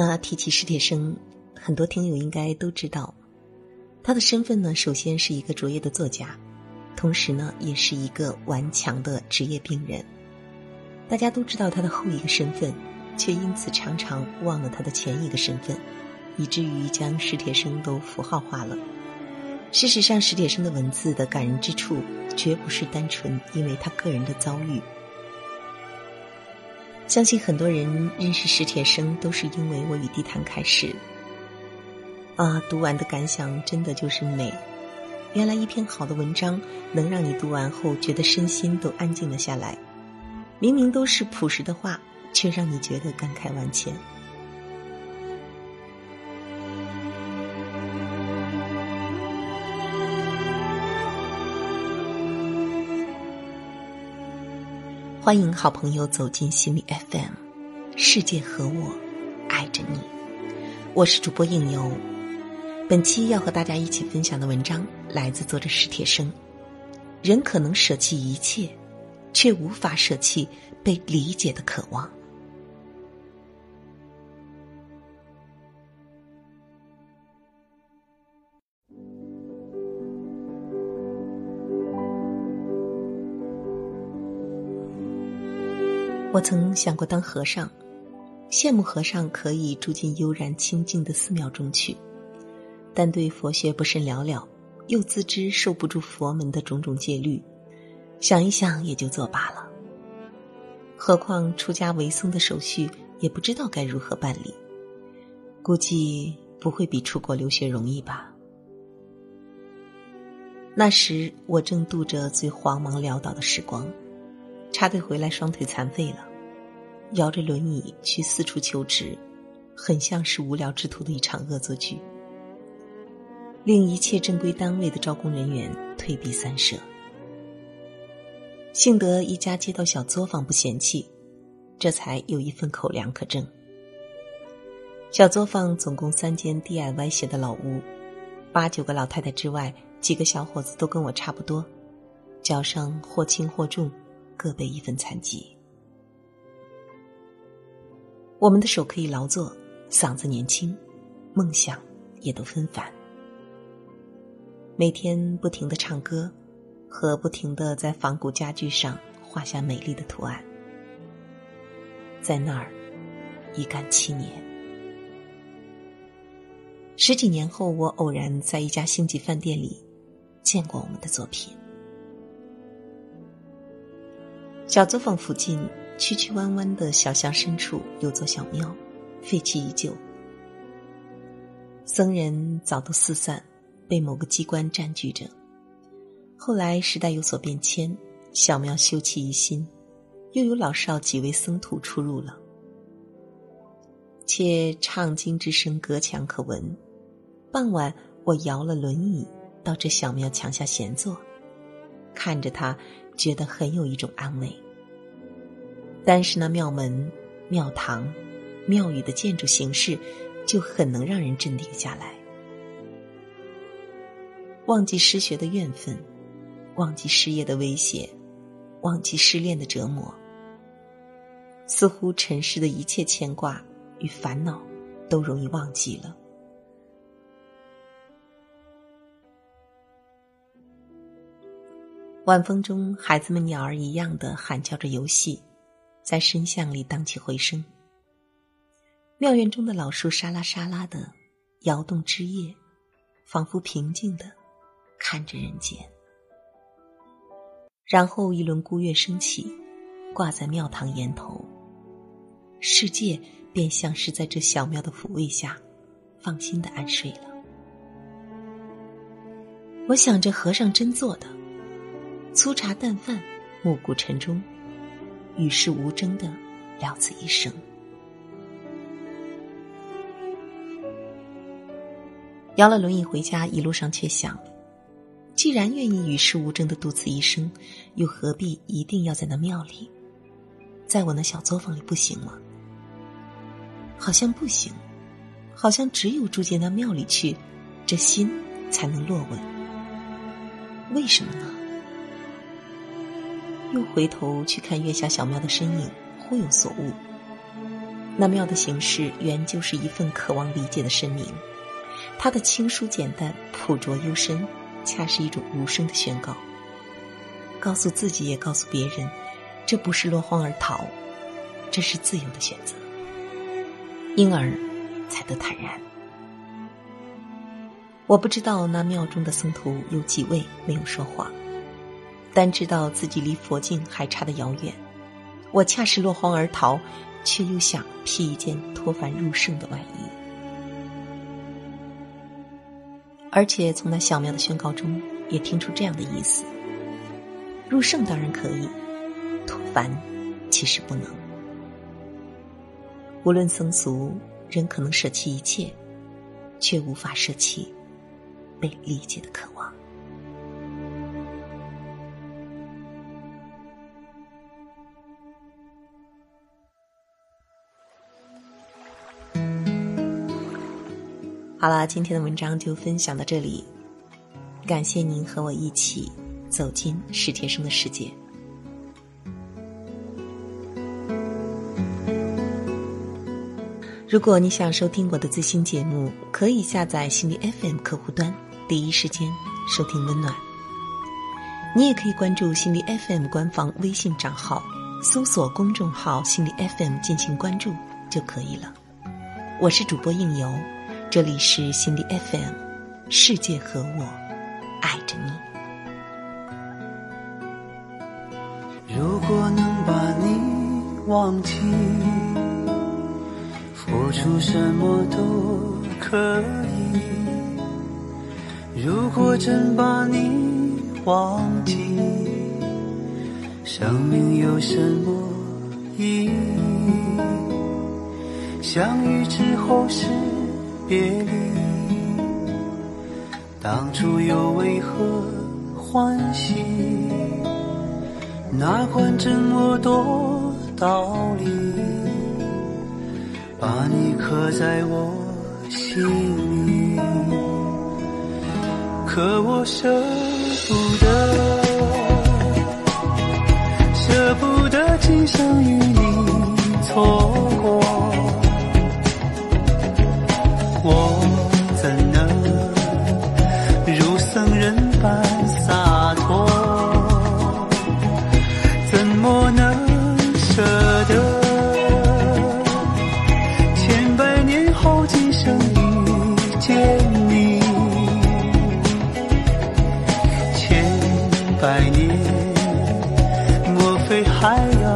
那提起史铁生，很多听友应该都知道，他的身份呢，首先是一个卓越的作家，同时呢，也是一个顽强的职业病人。大家都知道他的后一个身份，却因此常常忘了他的前一个身份，以至于将史铁生都符号化了。事实上，史铁生的文字的感人之处，绝不是单纯因为他个人的遭遇。相信很多人认识史铁生，都是因为我与地坛开始。啊，读完的感想真的就是美。原来一篇好的文章，能让你读完后觉得身心都安静了下来。明明都是朴实的话，却让你觉得感慨万千。欢迎好朋友走进心理 FM，世界和我爱着你，我是主播应由。本期要和大家一起分享的文章来自作者史铁生。人可能舍弃一切，却无法舍弃被理解的渴望。我曾想过当和尚，羡慕和尚可以住进悠然清静的寺庙中去，但对佛学不甚了了，又自知受不住佛门的种种戒律，想一想也就作罢了。何况出家为僧的手续也不知道该如何办理，估计不会比出国留学容易吧。那时我正度着最慌忙潦倒的时光。插队回来，双腿残废了，摇着轮椅去四处求职，很像是无聊之徒的一场恶作剧，令一切正规单位的招工人员退避三舍。幸得一家街道小作坊不嫌弃，这才有一份口粮可挣。小作坊总共三间低矮歪斜的老屋，八九个老太太之外，几个小伙子都跟我差不多，脚上或轻或重。各备一份残疾，我们的手可以劳作，嗓子年轻，梦想也都纷繁。每天不停的唱歌，和不停的在仿古家具上画下美丽的图案。在那儿，一干七年。十几年后，我偶然在一家星级饭店里见过我们的作品。小作坊附近曲曲弯弯的小巷深处有座小庙，废弃已久。僧人早都四散，被某个机关占据着。后来时代有所变迁，小庙修葺一新，又有老少几位僧徒出入了。且唱经之声隔墙可闻。傍晚，我摇了轮椅到这小庙墙下闲坐，看着他。觉得很有一种安慰。但是那庙门、庙堂、庙宇的建筑形式，就很能让人镇定下来，忘记失学的怨愤，忘记失业的威胁，忘记失恋的折磨，似乎尘世的一切牵挂与烦恼，都容易忘记了。晚风中，孩子们鸟儿一样的喊叫着游戏，在深巷里荡起回声。庙院中的老树沙拉沙拉的摇动枝叶，仿佛平静的看着人间。然后一轮孤月升起，挂在庙堂檐头，世界便像是在这小庙的抚慰下，放心的安睡了。我想着和尚真做的。粗茶淡饭，暮鼓晨钟，与世无争的了此一生。摇了轮椅回家，一路上却想：既然愿意与世无争的度此一生，又何必一定要在那庙里，在我那小作坊里不行吗？好像不行，好像只有住进那庙里去，这心才能落稳。为什么呢？又回头去看月下小庙的身影，忽有所悟。那庙的形式原就是一份渴望理解的声明，它的清疏简单、朴拙幽深，恰是一种无声的宣告，告诉自己也告诉别人，这不是落荒而逃，这是自由的选择，因而才得坦然。我不知道那庙中的僧徒有几位没有说话，但知道自己离佛境还差得遥远。我恰是落荒而逃，却又想披一件脱凡入圣的外衣。而且从那小庙的宣告中，也听出这样的意思：入圣当然可以，脱凡其实不能。无论僧俗，人可能舍弃一切，却无法舍弃被理解的渴望。好了，今天的文章就分享到这里。感谢您和我一起走进史铁生的世界。如果你想收听我的最新节目，可以下载心理 FM 客户端，第一时间收听温暖。你也可以关注心理 FM 官方微信账号，搜索公众号“心理 FM” 进行关注就可以了。我是主播应由。这里是心理 FM，世界和我爱着你。如果能把你忘记，付出什么都可以。如果真把你忘记，生命有什么意义？相遇之后是。别离，当初又为何欢喜？哪管这么多道理，把你刻在我心里。可我舍不得，舍不得今生与你错。还要。